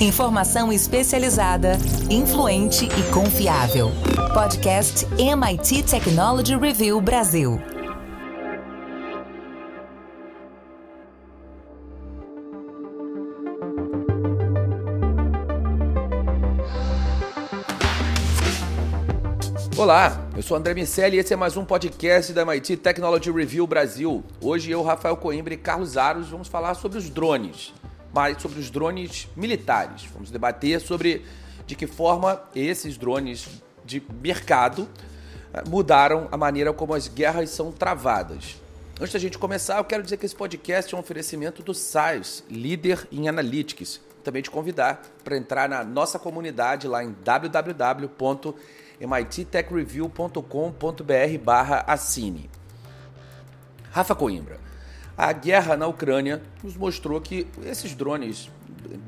Informação especializada, influente e confiável. Podcast MIT Technology Review Brasil. Olá, eu sou André Miceli e esse é mais um podcast da MIT Technology Review Brasil. Hoje eu, Rafael Coimbra e Carlos Aros vamos falar sobre os drones, sobre os drones militares. Vamos debater sobre de que forma esses drones de mercado eh, mudaram a maneira como as guerras são travadas. Antes da gente começar, eu quero dizer que esse podcast é um oferecimento do SAIS, líder em Analytics. Também te convidar para entrar na nossa comunidade lá em www mittechreview.com.br barra assine. Rafa Coimbra, a guerra na Ucrânia nos mostrou que esses drones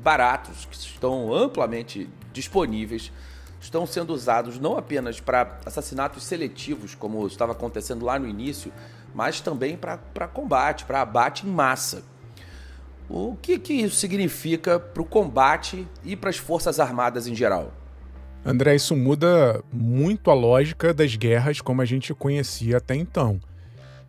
baratos, que estão amplamente disponíveis, estão sendo usados não apenas para assassinatos seletivos, como estava acontecendo lá no início, mas também para combate, para abate em massa. O que, que isso significa para o combate e para as Forças Armadas em geral? André, isso muda muito a lógica das guerras como a gente conhecia até então.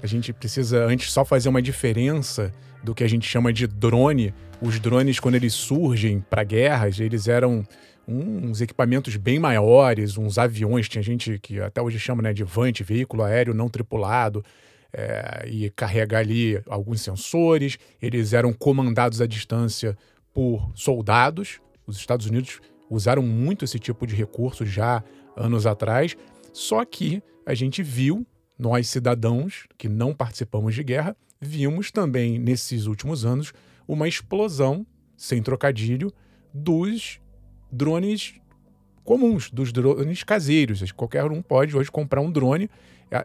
A gente precisa antes só fazer uma diferença do que a gente chama de drone. Os drones, quando eles surgem para guerras, eles eram uns equipamentos bem maiores, uns aviões. Tinha gente que até hoje chama né, de VANT, veículo aéreo não tripulado, é, e carregar ali alguns sensores. Eles eram comandados à distância por soldados. Os Estados Unidos usaram muito esse tipo de recurso já anos atrás, só que a gente viu, nós cidadãos que não participamos de guerra, vimos também nesses últimos anos uma explosão, sem trocadilho, dos drones comuns, dos drones caseiros. Qualquer um pode hoje comprar um drone.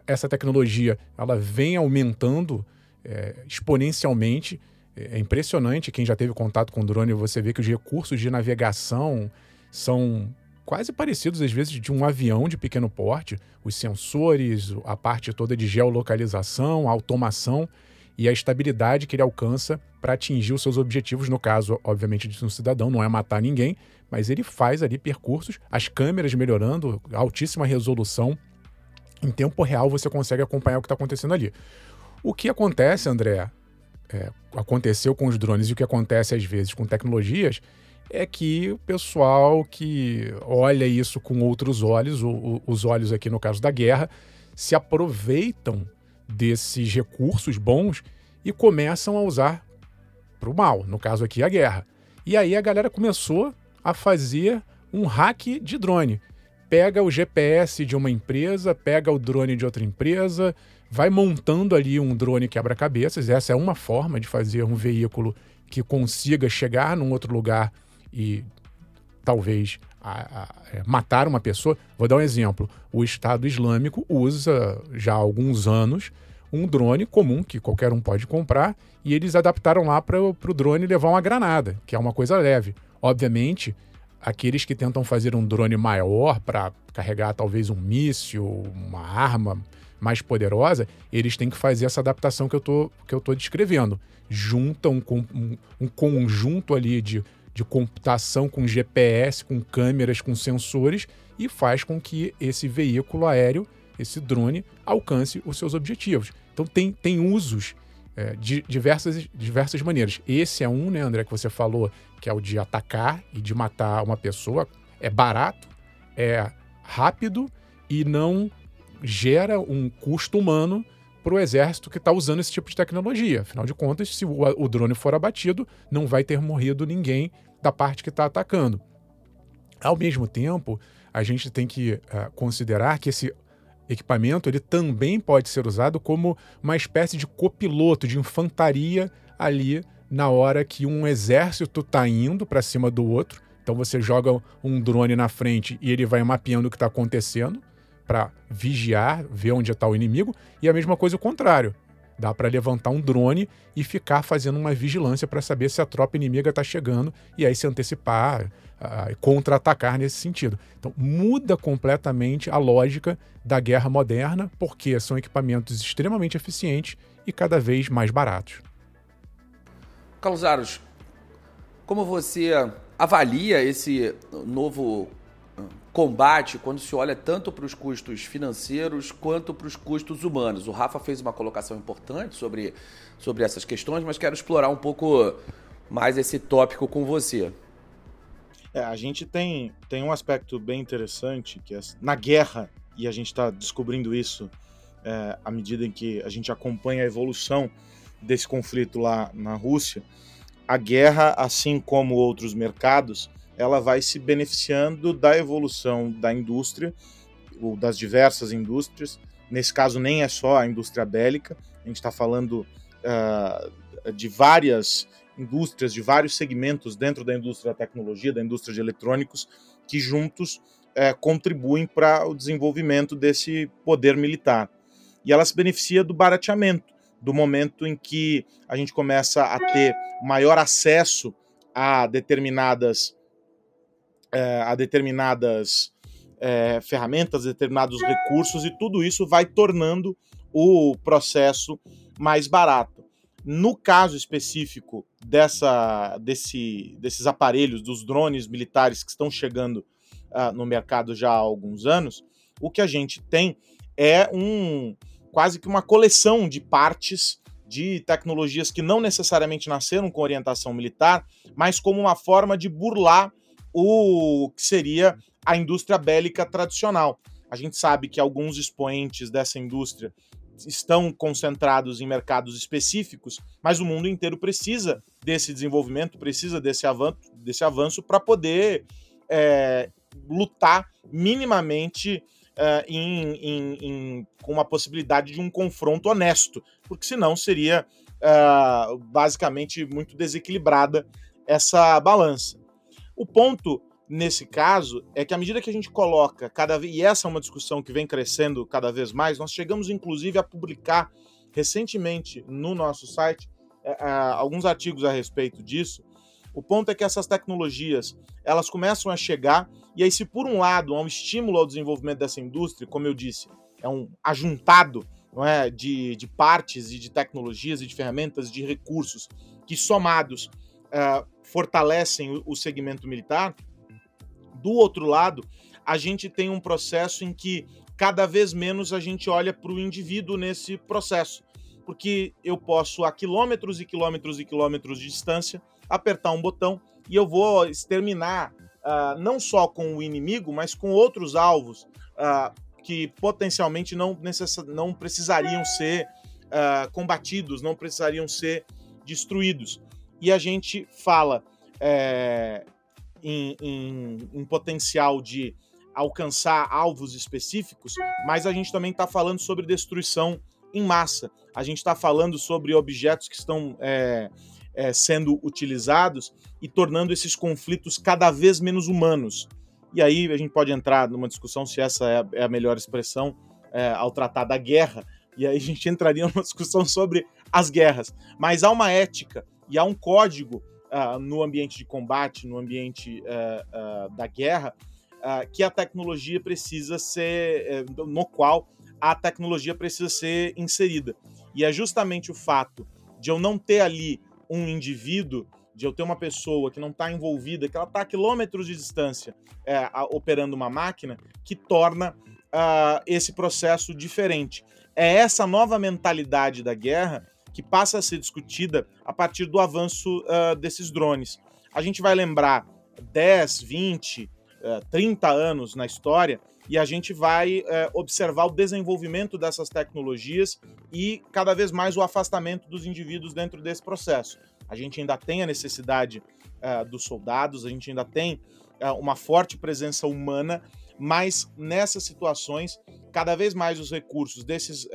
Essa tecnologia ela vem aumentando é, exponencialmente. É impressionante quem já teve contato com drone, você vê que os recursos de navegação, são quase parecidos às vezes de um avião de pequeno porte, os sensores, a parte toda de geolocalização, automação e a estabilidade que ele alcança para atingir os seus objetivos, no caso, obviamente, de um cidadão, não é matar ninguém, mas ele faz ali percursos, as câmeras melhorando, altíssima resolução, em tempo real você consegue acompanhar o que está acontecendo ali. O que acontece, André, é, aconteceu com os drones e o que acontece às vezes com tecnologias é que o pessoal que olha isso com outros olhos, os olhos aqui no caso da guerra, se aproveitam desses recursos bons e começam a usar para o mal, no caso aqui a guerra. E aí a galera começou a fazer um hack de drone. Pega o GPS de uma empresa, pega o drone de outra empresa, vai montando ali um drone quebra-cabeças. Essa é uma forma de fazer um veículo que consiga chegar num outro lugar e talvez a, a, é, matar uma pessoa. Vou dar um exemplo. O Estado Islâmico usa já há alguns anos um drone comum que qualquer um pode comprar e eles adaptaram lá para o drone levar uma granada, que é uma coisa leve. Obviamente, aqueles que tentam fazer um drone maior para carregar talvez um míssil, uma arma mais poderosa, eles têm que fazer essa adaptação que eu tô descrevendo. Juntam um, um, um conjunto ali de de computação com GPS, com câmeras, com sensores e faz com que esse veículo aéreo, esse drone, alcance os seus objetivos. Então tem, tem usos é, de diversas, diversas maneiras. Esse é um, né, André, que você falou, que é o de atacar e de matar uma pessoa. É barato, é rápido e não gera um custo humano para o exército que está usando esse tipo de tecnologia. Afinal de contas, se o, o drone for abatido, não vai ter morrido ninguém da parte que está atacando. Ao mesmo tempo, a gente tem que uh, considerar que esse equipamento ele também pode ser usado como uma espécie de copiloto de infantaria ali na hora que um exército está indo para cima do outro. Então você joga um drone na frente e ele vai mapeando o que está acontecendo para vigiar, ver onde está o inimigo, e a mesma coisa o contrário. Dá para levantar um drone e ficar fazendo uma vigilância para saber se a tropa inimiga está chegando e aí se antecipar, uh, contra-atacar nesse sentido. Então muda completamente a lógica da guerra moderna, porque são equipamentos extremamente eficientes e cada vez mais baratos. Carlos Aros, como você avalia esse novo combate quando se olha tanto para os custos financeiros quanto para os custos humanos. O Rafa fez uma colocação importante sobre, sobre essas questões, mas quero explorar um pouco mais esse tópico com você. É, a gente tem, tem um aspecto bem interessante que é na guerra, e a gente está descobrindo isso é, à medida em que a gente acompanha a evolução desse conflito lá na Rússia, a guerra, assim como outros mercados, ela vai se beneficiando da evolução da indústria, ou das diversas indústrias. Nesse caso, nem é só a indústria bélica, a gente está falando uh, de várias indústrias, de vários segmentos dentro da indústria da tecnologia, da indústria de eletrônicos, que juntos uh, contribuem para o desenvolvimento desse poder militar. E ela se beneficia do barateamento, do momento em que a gente começa a ter maior acesso a determinadas é, a determinadas é, ferramentas, determinados recursos, e tudo isso vai tornando o processo mais barato. No caso específico dessa, desse, desses aparelhos, dos drones militares que estão chegando uh, no mercado já há alguns anos, o que a gente tem é um quase que uma coleção de partes de tecnologias que não necessariamente nasceram com orientação militar, mas como uma forma de burlar o que seria a indústria bélica tradicional. A gente sabe que alguns expoentes dessa indústria estão concentrados em mercados específicos, mas o mundo inteiro precisa desse desenvolvimento, precisa desse avanço, desse avanço para poder é, lutar minimamente é, em, em, em, com uma possibilidade de um confronto honesto, porque senão seria é, basicamente muito desequilibrada essa balança. O ponto nesse caso é que à medida que a gente coloca cada vez, e essa é uma discussão que vem crescendo cada vez mais, nós chegamos inclusive a publicar recentemente no nosso site é, alguns artigos a respeito disso. O ponto é que essas tecnologias elas começam a chegar e aí se por um lado há um estímulo ao desenvolvimento dessa indústria, como eu disse, é um ajuntado não é, de, de partes e de tecnologias e de ferramentas, de recursos que somados uh, fortalecem o segmento militar. Do outro lado, a gente tem um processo em que cada vez menos a gente olha para o indivíduo nesse processo. Porque eu posso, a quilômetros e quilômetros e quilômetros de distância, apertar um botão e eu vou exterminar uh, não só com o inimigo, mas com outros alvos uh, que potencialmente não, necess... não precisariam ser uh, combatidos, não precisariam ser destruídos e a gente fala é, em, em, em potencial de alcançar alvos específicos, mas a gente também está falando sobre destruição em massa. A gente está falando sobre objetos que estão é, é, sendo utilizados e tornando esses conflitos cada vez menos humanos. E aí a gente pode entrar numa discussão se essa é a, é a melhor expressão é, ao tratar da guerra, e aí a gente entraria numa discussão sobre as guerras. Mas há uma ética e há um código uh, no ambiente de combate, no ambiente uh, uh, da guerra, que a tecnologia precisa ser, eh, no qual a tecnologia precisa ser inserida. E é justamente o fato de eu não ter ali um indivíduo, de eu ter uma pessoa que não está envolvida, que ela está a quilômetros de distância é, operando uma máquina, que torna esse processo diferente. É essa nova mentalidade da guerra que passa a ser discutida a partir do avanço uh, desses drones. A gente vai lembrar 10, 20, uh, 30 anos na história e a gente vai uh, observar o desenvolvimento dessas tecnologias e cada vez mais o afastamento dos indivíduos dentro desse processo. A gente ainda tem a necessidade uh, dos soldados, a gente ainda tem uh, uma forte presença humana, mas nessas situações, cada vez mais os recursos desses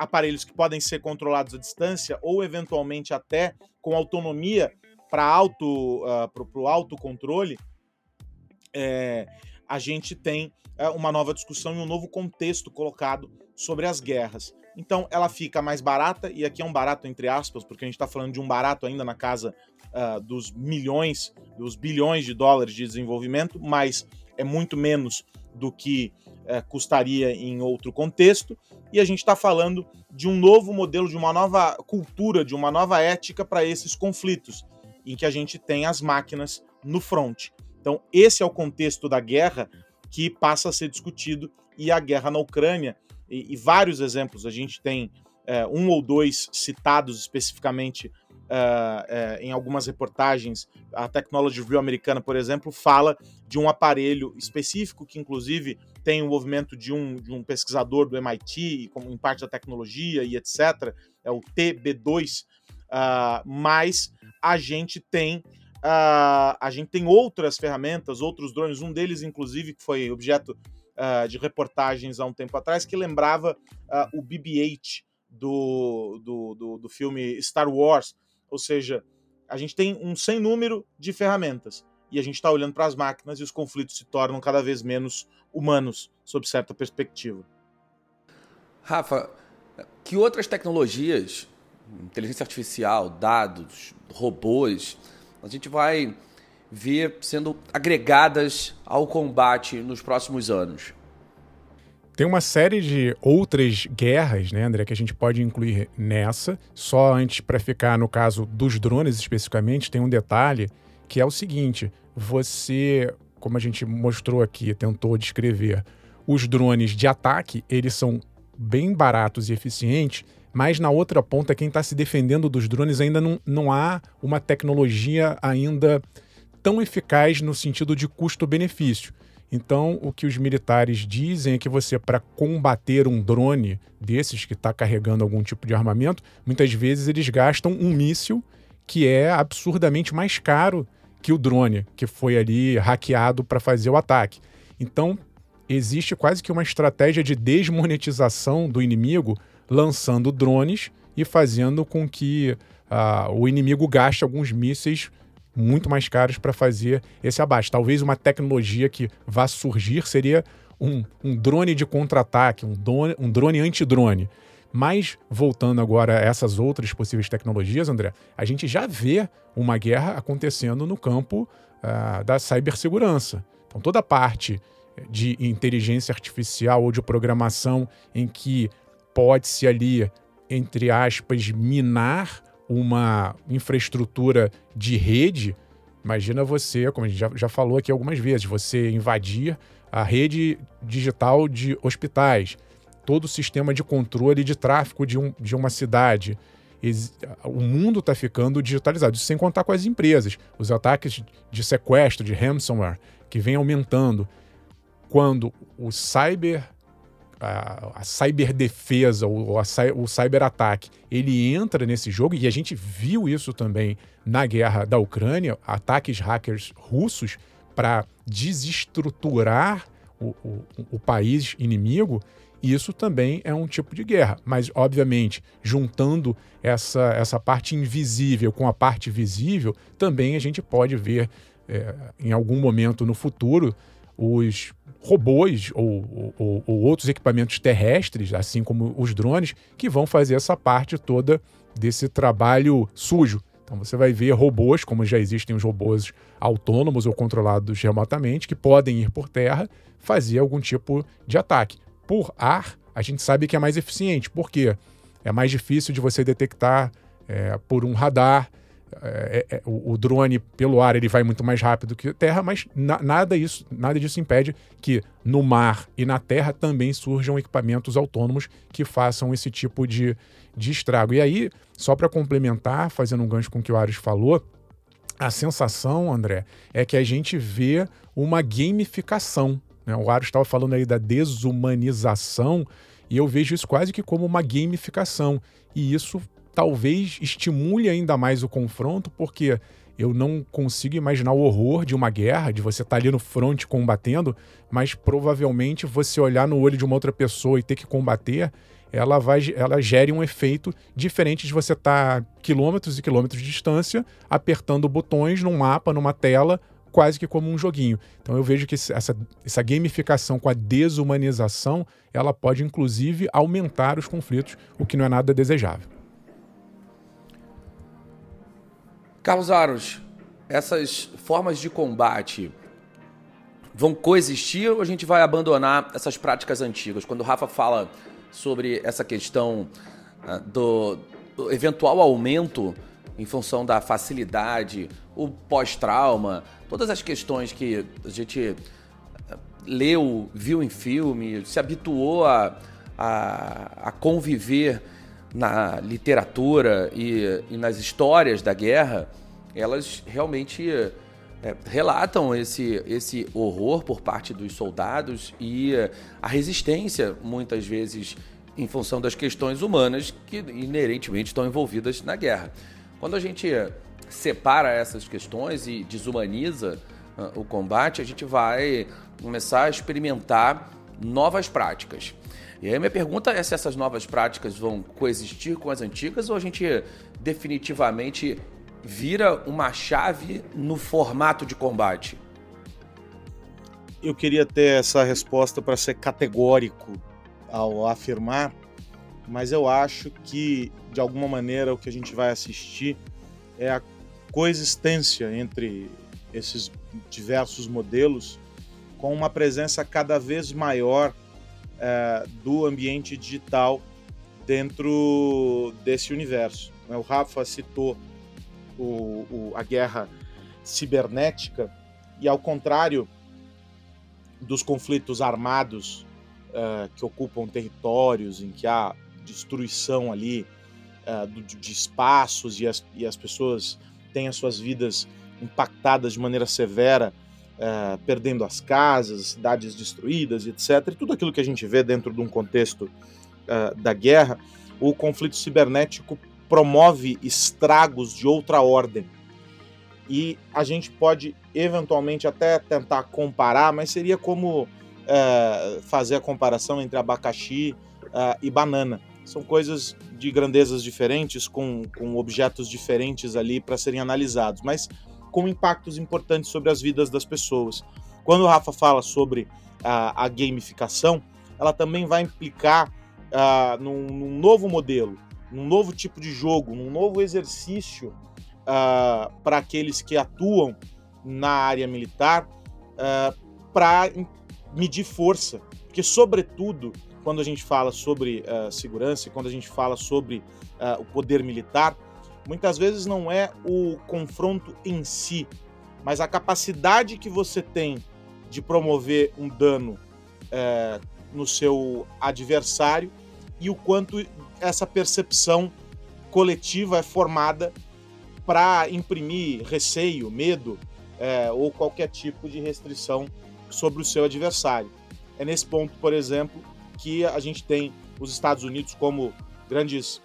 aparelhos que podem ser controlados à distância ou eventualmente até com autonomia para auto, uh, pro, autocontrole, é, a gente tem uh, uma nova discussão e um novo contexto colocado sobre as guerras. Então ela fica mais barata, e aqui é um barato entre aspas, porque a gente está falando de um barato ainda na casa uh, dos milhões, dos bilhões de dólares de desenvolvimento, mas é muito menos do que é, custaria em outro contexto, e a gente está falando de um novo modelo, de uma nova cultura, de uma nova ética para esses conflitos, em que a gente tem as máquinas no front. Então, esse é o contexto da guerra que passa a ser discutido e a guerra na Ucrânia, e, e vários exemplos, a gente tem é, um ou dois citados especificamente Uh, uh, em algumas reportagens, a Technology Review americana, por exemplo, fala de um aparelho específico que, inclusive, tem o envolvimento de um, de um pesquisador do MIT, como em parte da tecnologia e etc. É o TB2, uh, ah, mas a gente tem a gente tem outras ferramentas, outros drones, um deles, inclusive, que foi objeto de reportagens há um tempo atrás, que lembrava o BB-8 do, do, do, do filme Star Wars, ou seja, a gente tem um sem número de ferramentas e a gente está olhando para as máquinas e os conflitos se tornam cada vez menos humanos, sob certa perspectiva. Rafa, que outras tecnologias, inteligência artificial, dados, robôs, a gente vai ver sendo agregadas ao combate nos próximos anos? Tem uma série de outras guerras, né, André, que a gente pode incluir nessa. Só antes, para ficar no caso dos drones especificamente, tem um detalhe que é o seguinte: você, como a gente mostrou aqui, tentou descrever, os drones de ataque, eles são bem baratos e eficientes, mas na outra ponta, quem está se defendendo dos drones ainda não, não há uma tecnologia ainda tão eficaz no sentido de custo-benefício. Então, o que os militares dizem é que você, para combater um drone desses que está carregando algum tipo de armamento, muitas vezes eles gastam um míssil que é absurdamente mais caro que o drone que foi ali hackeado para fazer o ataque. Então, existe quase que uma estratégia de desmonetização do inimigo, lançando drones e fazendo com que uh, o inimigo gaste alguns mísseis muito mais caros para fazer esse abate. Talvez uma tecnologia que vá surgir seria um, um drone de contra-ataque, um drone, um drone anti-drone. Mas, voltando agora a essas outras possíveis tecnologias, André, a gente já vê uma guerra acontecendo no campo uh, da cibersegurança. Então, toda a parte de inteligência artificial ou de programação em que pode-se ali, entre aspas, minar uma infraestrutura de rede, imagina você, como a gente já, já falou aqui algumas vezes, você invadir a rede digital de hospitais, todo o sistema de controle de tráfego de, um, de uma cidade. O mundo está ficando digitalizado, isso sem contar com as empresas. Os ataques de sequestro, de ransomware, que vem aumentando. Quando o cyber a, a cyberdefesa, o, a, o cyberataque, ele entra nesse jogo, e a gente viu isso também na guerra da Ucrânia, ataques hackers russos para desestruturar o, o, o país inimigo, isso também é um tipo de guerra. Mas, obviamente, juntando essa, essa parte invisível com a parte visível, também a gente pode ver é, em algum momento no futuro os robôs ou, ou, ou, outros equipamentos terrestres, assim como os drones, que vão fazer essa parte toda desse trabalho sujo. Então você vai ver robôs, como já existem os robôs autônomos ou controlados remotamente, que podem ir por terra fazer algum tipo de ataque. Por ar, a gente sabe que é mais eficiente, porque é mais difícil de você detectar é, por um radar, é, é, o, o, drone pelo ar ele vai muito mais rápido que a terra, mas na, nada, isso, nada disso impede que no mar e na terra também surjam equipamentos autônomos que façam esse tipo de, de estrago. E aí, só para complementar, fazendo um gancho com o que o Ares falou, a sensação, André, é que a gente vê uma gamificação. Né? O Ares estava falando aí da desumanização, e eu vejo isso quase que como uma gamificação. E isso talvez estimule ainda mais o confronto, porque eu não consigo imaginar o horror de uma guerra, de você estar tá ali no front combatendo, mas provavelmente você olhar no olho de uma outra pessoa e ter que combater, ela vai ela gere um efeito diferente de você estar tá quilômetros e quilômetros de distância apertando botões num mapa, numa tela, quase que como um joguinho. Então eu vejo que essa, essa gamificação com a desumanização, ela pode inclusive aumentar os conflitos, o que não é nada desejável. Carlos Aros, essas formas de combate vão coexistir ou a gente vai abandonar essas práticas antigas? Quando o Rafa fala sobre essa questão uh, do, do, eventual aumento em função da facilidade, o pós-trauma, todas as questões que a gente leu, viu em filme, se habituou a, a, a conviver na literatura e, e, nas histórias da guerra, elas realmente é, relatam esse, esse horror por parte dos soldados e a resistência, muitas vezes, em função das questões humanas que inerentemente estão envolvidas na guerra. Quando a gente separa essas questões e desumaniza uh, o combate, a gente vai começar a experimentar novas práticas. E aí minha pergunta é se essas novas práticas vão coexistir com as antigas ou a gente definitivamente vira uma chave no formato de combate? Eu queria ter essa resposta para ser categórico ao afirmar, mas eu acho que de alguma maneira o que a gente vai assistir é a coexistência entre esses diversos modelos com uma presença cada vez maior é, do ambiente digital dentro desse universo. O Rafa citou o, o, a guerra cibernética e, ao contrário dos conflitos armados uh, que ocupam territórios, em que há destruição ali uh, de espaços e as, e as pessoas têm as suas vidas impactadas de maneira severa, uh, perdendo as casas, cidades destruídas, etc. E tudo aquilo que a gente vê dentro de um contexto da guerra, o conflito cibernético promove estragos de outra ordem. E a gente pode eventualmente até tentar comparar, mas seria como é, fazer a comparação entre abacaxi e banana. São coisas de grandezas diferentes, com, com objetos diferentes ali para serem analisados, mas com impactos importantes sobre as vidas das pessoas. Quando o Rafa fala sobre a, a gamificação, ela também vai implicar uh, num, num novo modelo, num novo tipo de jogo, num novo exercício para aqueles que atuam na área militar para medir força. Porque, sobretudo, quando a gente fala sobre segurança quando a gente fala sobre o poder militar, muitas vezes não é o confronto em si, mas a capacidade que você tem de promover um dano eh, no seu adversário e o quanto essa percepção coletiva é formada para imprimir receio, medo é, ou qualquer tipo de restrição sobre o seu adversário. É nesse ponto, por exemplo, que a gente tem os Estados Unidos como grandes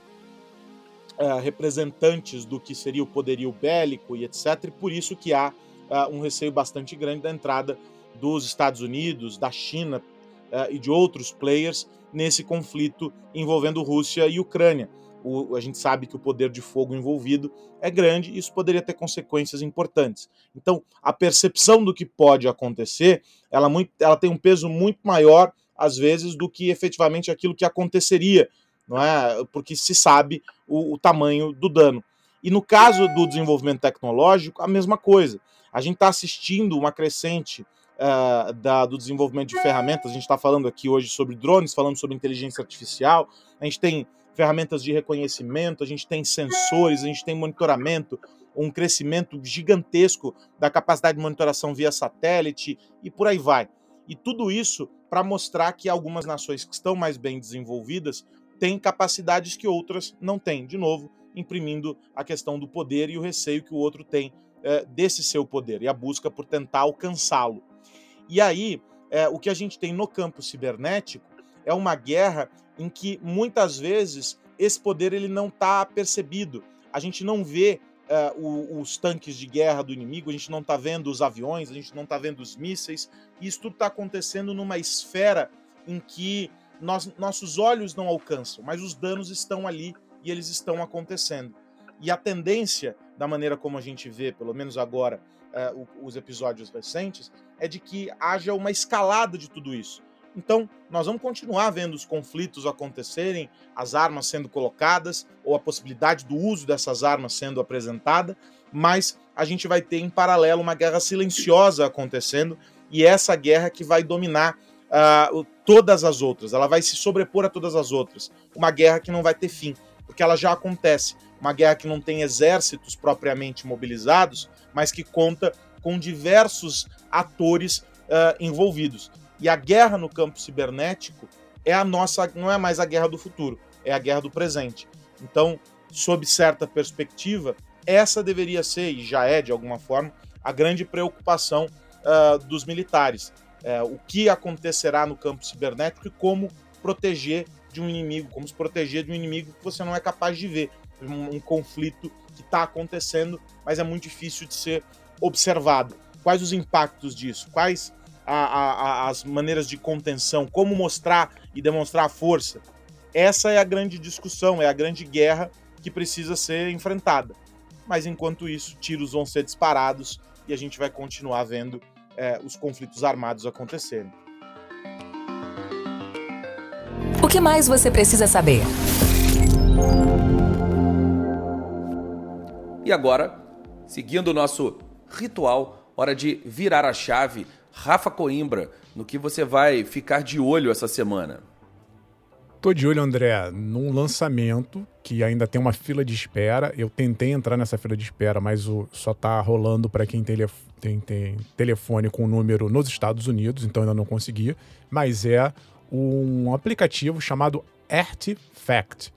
é, representantes do que seria o poderio bélico e etc. E por isso que há é, um receio bastante grande da entrada dos Estados Unidos, da China é, e de outros players nesse conflito envolvendo Rússia e Ucrânia. O, a gente sabe que o poder de fogo envolvido é grande e isso poderia ter consequências importantes. Então, a percepção do que pode acontecer, ela, muito, ela tem um peso muito maior, às vezes, do que efetivamente aquilo que aconteceria, não é? Porque se sabe o, o tamanho do dano. E no caso do desenvolvimento tecnológico, a mesma coisa. A gente está assistindo uma crescente uh, da, do desenvolvimento de ferramentas. A gente está falando aqui hoje sobre drones, falando sobre inteligência artificial. A gente tem ferramentas de reconhecimento, a gente tem sensores, a gente tem monitoramento, um crescimento gigantesco da capacidade de monitoração via satélite e por aí vai. E tudo isso para mostrar que algumas nações que estão mais bem desenvolvidas têm capacidades que outras não têm. De novo, imprimindo a questão do poder e o receio que o outro tem é, desse seu poder e a busca por tentar alcançá-lo. E aí, é, o que a gente tem no campo cibernético é uma guerra em que muitas vezes esse poder ele não está percebido. A gente não vê é, os tanques de guerra do inimigo, a gente não está vendo os aviões, a gente não está vendo os mísseis. E isso tudo está acontecendo numa esfera em que nós, nossos olhos não alcançam, mas os danos estão ali e eles estão acontecendo. E a tendência, da maneira como a gente vê, pelo menos agora, uh, os episódios recentes, é de que haja uma escalada de tudo isso. Então, nós vamos continuar vendo os conflitos acontecerem, as armas sendo colocadas, ou a possibilidade do uso dessas armas sendo apresentada, mas a gente vai ter em paralelo uma guerra silenciosa acontecendo, e é essa guerra que vai dominar uh, todas as outras, ela vai se sobrepor a todas as outras. Uma guerra que não vai ter fim, porque ela já acontece. Uma guerra que não tem exércitos propriamente mobilizados, mas que conta com diversos atores uh, envolvidos. E a guerra no campo cibernético é a nossa, não é mais a guerra do futuro, é a guerra do presente. Então, sob certa perspectiva, essa deveria ser, e já é de alguma forma, a grande preocupação uh, dos militares. Uh, o que acontecerá no campo cibernético e como proteger de um inimigo, como se proteger de um inimigo que você não é capaz de ver. Um, um conflito que está acontecendo, mas é muito difícil de ser observado. Quais os impactos disso? Quais a, a, as maneiras de contenção? Como mostrar e demonstrar a força? Essa é a grande discussão, é a grande guerra que precisa ser enfrentada. Mas enquanto isso, tiros vão ser disparados e a gente vai continuar vendo é, os conflitos armados acontecerem. O que mais você precisa saber? E agora, seguindo o nosso ritual, hora de virar a chave. Rafa Coimbra, no que você vai ficar de olho essa semana? Tô de olho, André, num lançamento que ainda tem uma fila de espera. Eu tentei entrar nessa fila de espera, mas o, só tá rolando para quem tem, tem, tem, telefone com número nos Estados Unidos, então ainda não consegui. Mas é um aplicativo chamado Artifact.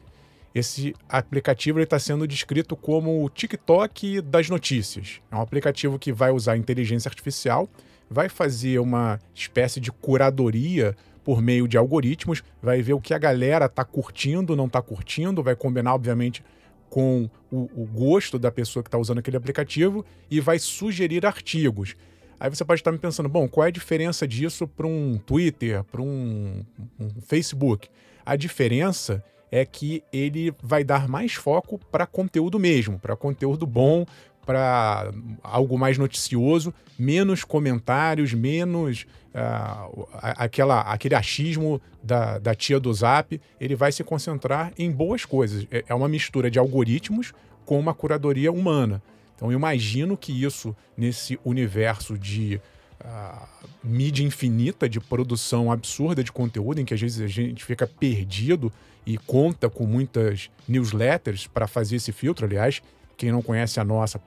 Esse aplicativo está sendo descrito como o TikTok das notícias. É um aplicativo que vai usar inteligência artificial, vai fazer uma espécie de curadoria por meio de algoritmos, vai ver o que a galera está curtindo, não está curtindo, vai combinar, obviamente, com o, o gosto da pessoa que está usando aquele aplicativo e vai sugerir artigos. Aí você pode estar me pensando, bom, qual é a diferença disso para um Twitter, para um, um, Facebook? A diferença é que ele vai dar mais foco para conteúdo mesmo, para conteúdo bom, para algo mais noticioso, menos comentários, menos uh, aquela, aquele achismo da, da tia do Zap. Ele vai se concentrar em boas coisas. É, é uma mistura de algoritmos com uma curadoria humana. Então, eu imagino que isso, nesse universo de uh, mídia infinita, de produção absurda de conteúdo, em que às vezes a gente fica perdido e conta com muitas newsletters para fazer esse filtro. Aliás, quem não conhece a nossa,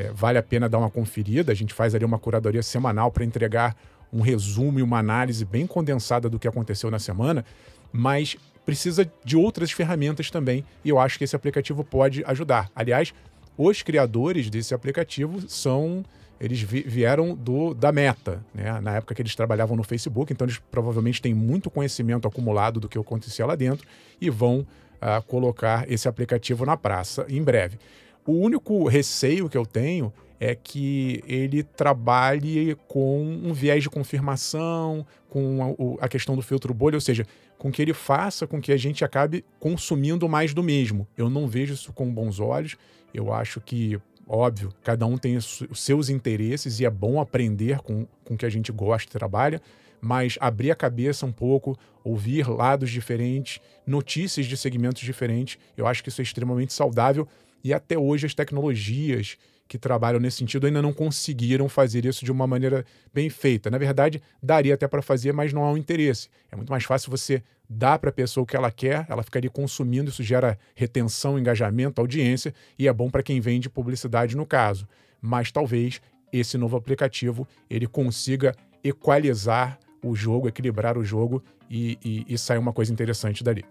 é, vale a pena dar uma conferida. A gente faz ali uma curadoria semanal para entregar um resumo e uma análise bem condensada do que aconteceu na semana, mas precisa de outras ferramentas também, e eu acho que esse aplicativo pode ajudar. Aliás, os criadores desse aplicativo são eles vieram do da Meta, né? Na época que eles trabalhavam no Facebook, então eles provavelmente têm muito conhecimento acumulado do que acontecia lá dentro e vão uh, colocar esse aplicativo na praça em breve. O único receio que eu tenho é que ele trabalhe com um viés de confirmação, com a, a, questão do filtro bolha, ou seja, com que ele faça com que a gente acabe consumindo mais do mesmo. Eu não vejo isso com bons olhos. Eu acho que, óbvio, cada um tem os seus interesses e é bom aprender com o que a gente gosta e trabalha, mas abrir a cabeça um pouco, ouvir lados diferentes, notícias de segmentos diferentes, eu acho que isso é extremamente saudável. E até hoje as tecnologias que trabalham nesse sentido ainda não conseguiram fazer isso de uma maneira bem feita. Na verdade, daria até para fazer, mas não há um interesse. É muito mais fácil você dar para a pessoa o que ela quer, ela ficaria consumindo, isso gera retenção, engajamento, audiência e é bom para quem vende publicidade no caso. Mas talvez esse novo aplicativo ele consiga equalizar o jogo, equilibrar o jogo e, e, e sair uma coisa interessante dali.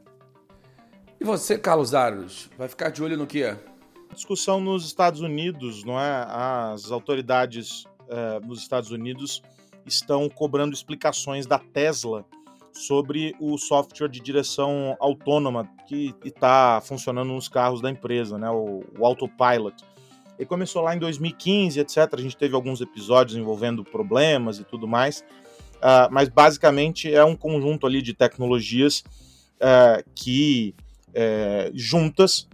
E você, Carlos Aros, vai ficar de olho no quê? discussão nos Estados Unidos, não é? As autoridades uh, nos Estados Unidos estão cobrando explicações da Tesla sobre o software de direção autônoma que está funcionando nos carros da empresa, né? O, o Autopilot. Ele começou lá em 2015, etc. A gente teve alguns episódios envolvendo problemas e tudo mais, uh, mas basicamente é um conjunto ali de tecnologias uh, que uh, juntas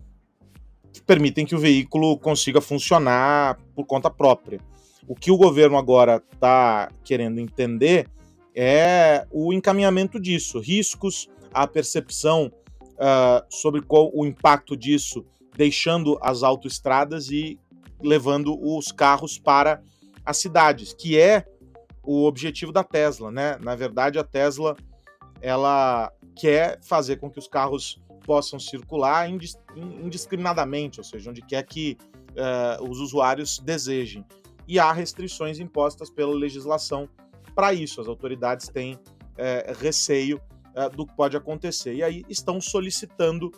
permitem que o veículo consiga funcionar por conta própria. O que o governo agora está querendo entender é o encaminhamento disso, riscos, a percepção uh, sobre qual o impacto disso, deixando as autoestradas e levando os carros para as cidades, que é o objetivo da Tesla, né? Na verdade, a Tesla ela quer fazer com que os carros possam circular indiscriminadamente, ou seja, onde quer que uh, os usuários desejem. e há restrições impostas pela legislação para isso. As autoridades têm é, receio é, do que pode acontecer e aí estão solicitando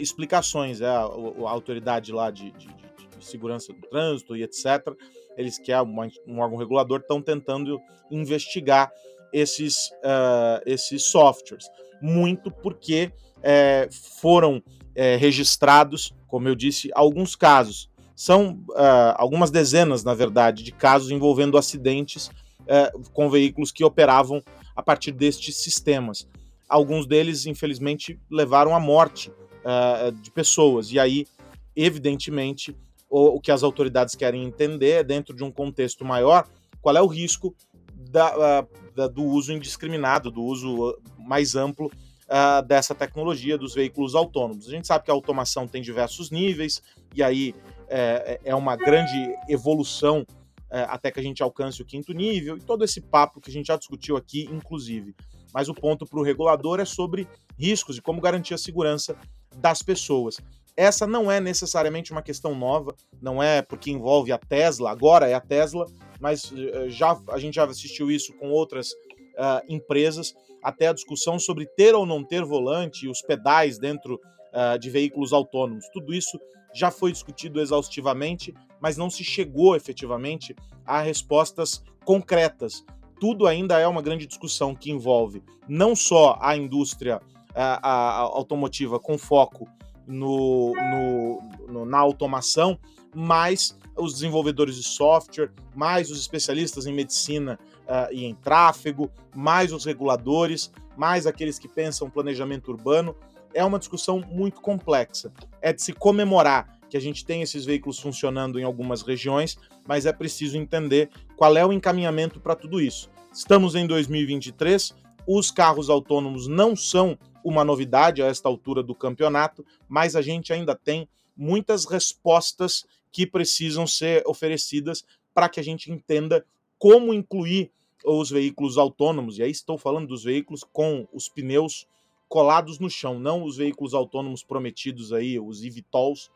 explicações. É, a, a, autoridade lá de, de, de, segurança do trânsito e etc. Eles que é um órgão regulador estão tentando investigar esses, uh, esses softwares. Muito porque é, foram é, registrados, como eu disse, alguns casos. São uh, algumas dezenas, na verdade, de casos envolvendo acidentes uh, com veículos que operavam a partir destes sistemas. Alguns deles, infelizmente, levaram à morte uh, de pessoas. E aí, evidentemente, o, o, que as autoridades querem entender é, dentro de um contexto maior, qual é o risco da, da, do uso indiscriminado, do uso mais amplo uh, dessa tecnologia dos veículos autônomos. A gente sabe que a automação tem diversos níveis, e aí é, é uma grande evolução é, até que a gente alcance o quinto nível, e todo esse papo que a gente já discutiu aqui, inclusive. Mas o ponto para o regulador é sobre riscos e como garantir a segurança das pessoas. Essa não é necessariamente uma questão nova, não é porque envolve a Tesla, agora é a Tesla, mas uh, já a gente já assistiu isso com outras uh, empresas até a discussão sobre ter ou não ter volante e os pedais dentro uh, de veículos autônomos. Tudo isso já foi discutido exaustivamente, mas não se chegou efetivamente a respostas concretas. Tudo ainda é uma grande discussão que envolve não só a indústria a, a automotiva com foco no, no, no, na automação, mas os desenvolvedores de software, mais os especialistas em medicina uh, e em tráfego, mais os reguladores, mais aqueles que pensam planejamento urbano. É uma discussão muito complexa. É de se comemorar que a gente tem esses veículos funcionando em algumas regiões, mas é preciso entender qual é o encaminhamento para tudo isso. Estamos em 2023, os carros autônomos não são uma novidade a esta altura do campeonato, mas a gente ainda tem muitas respostas que precisam ser oferecidas para que a gente entenda como incluir os veículos autônomos, e aí estou falando dos veículos com os pneus colados no chão, não os veículos autônomos prometidos aí, os eVTOLs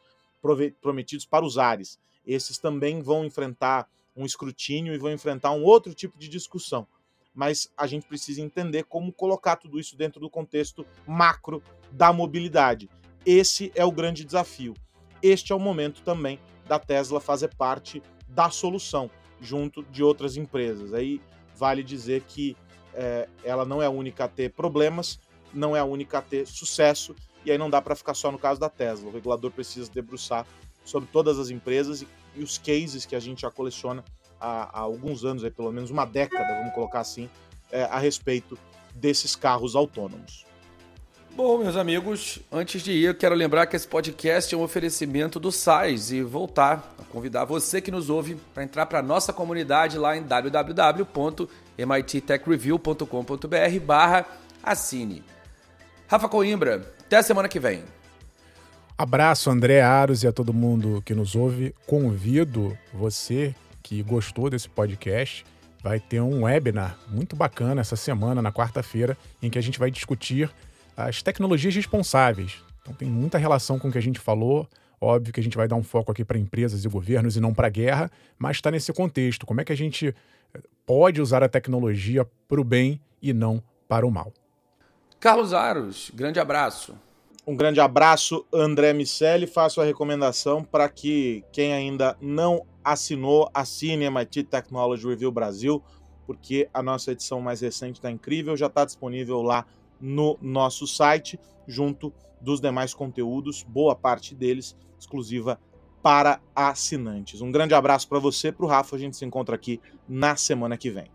prometidos para os ares. Esses também vão enfrentar um escrutínio e vão enfrentar um outro tipo de discussão. Mas a gente precisa entender como colocar tudo isso dentro do contexto macro da mobilidade. Esse é o grande desafio. Este é o momento também da Tesla fazer parte da solução, junto de outras empresas. Aí vale dizer que é, ela não é a única a ter problemas, não é a única a ter sucesso, e aí não dá para ficar só no caso da Tesla. O regulador precisa debruçar sobre todas as empresas e, e os cases que a gente já coleciona há, há, alguns anos, aí, pelo menos uma década, vamos colocar assim, é, a respeito desses carros autônomos. Bom, meus amigos, antes de ir, eu quero lembrar que esse podcast é um oferecimento do SAIS e voltar a convidar você que nos ouve para entrar para a nossa comunidade lá em www.mittechreview.com.br barra assine. Rafa Coimbra, até a semana que vem. Abraço, André Aros e a todo mundo que nos ouve. Convido você que gostou desse podcast. Vai ter um webinar muito bacana essa semana, na quarta-feira, em que a gente vai discutir as tecnologias responsáveis. Então tem muita relação com o que a gente falou. Óbvio que a gente vai dar um foco aqui para empresas e governos e não para a guerra, mas está nesse contexto. Como é que a gente eh, pode usar a tecnologia para o bem e não para o mal? Carlos Aros, grande abraço. Um grande abraço, André Miceli. Faço a recomendação para que quem ainda não assinou, assine MIT Technology Review Brasil, porque a nossa edição mais recente está incrível, já está disponível lá no nosso site, junto dos demais conteúdos, boa parte deles exclusiva para assinantes. Um grande abraço para você, para o Rafa. A gente se encontra aqui na semana que vem.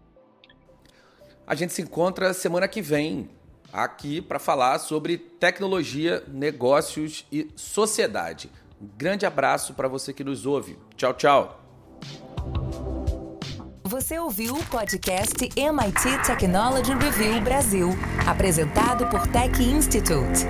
A gente se encontra semana que vem aqui para falar sobre tecnologia, negócios e sociedade. Um grande abraço para você que nos ouve. Tchau, tchau. Você ouviu o podcast MIT Technology Review Brasil, apresentado por Tech Institute.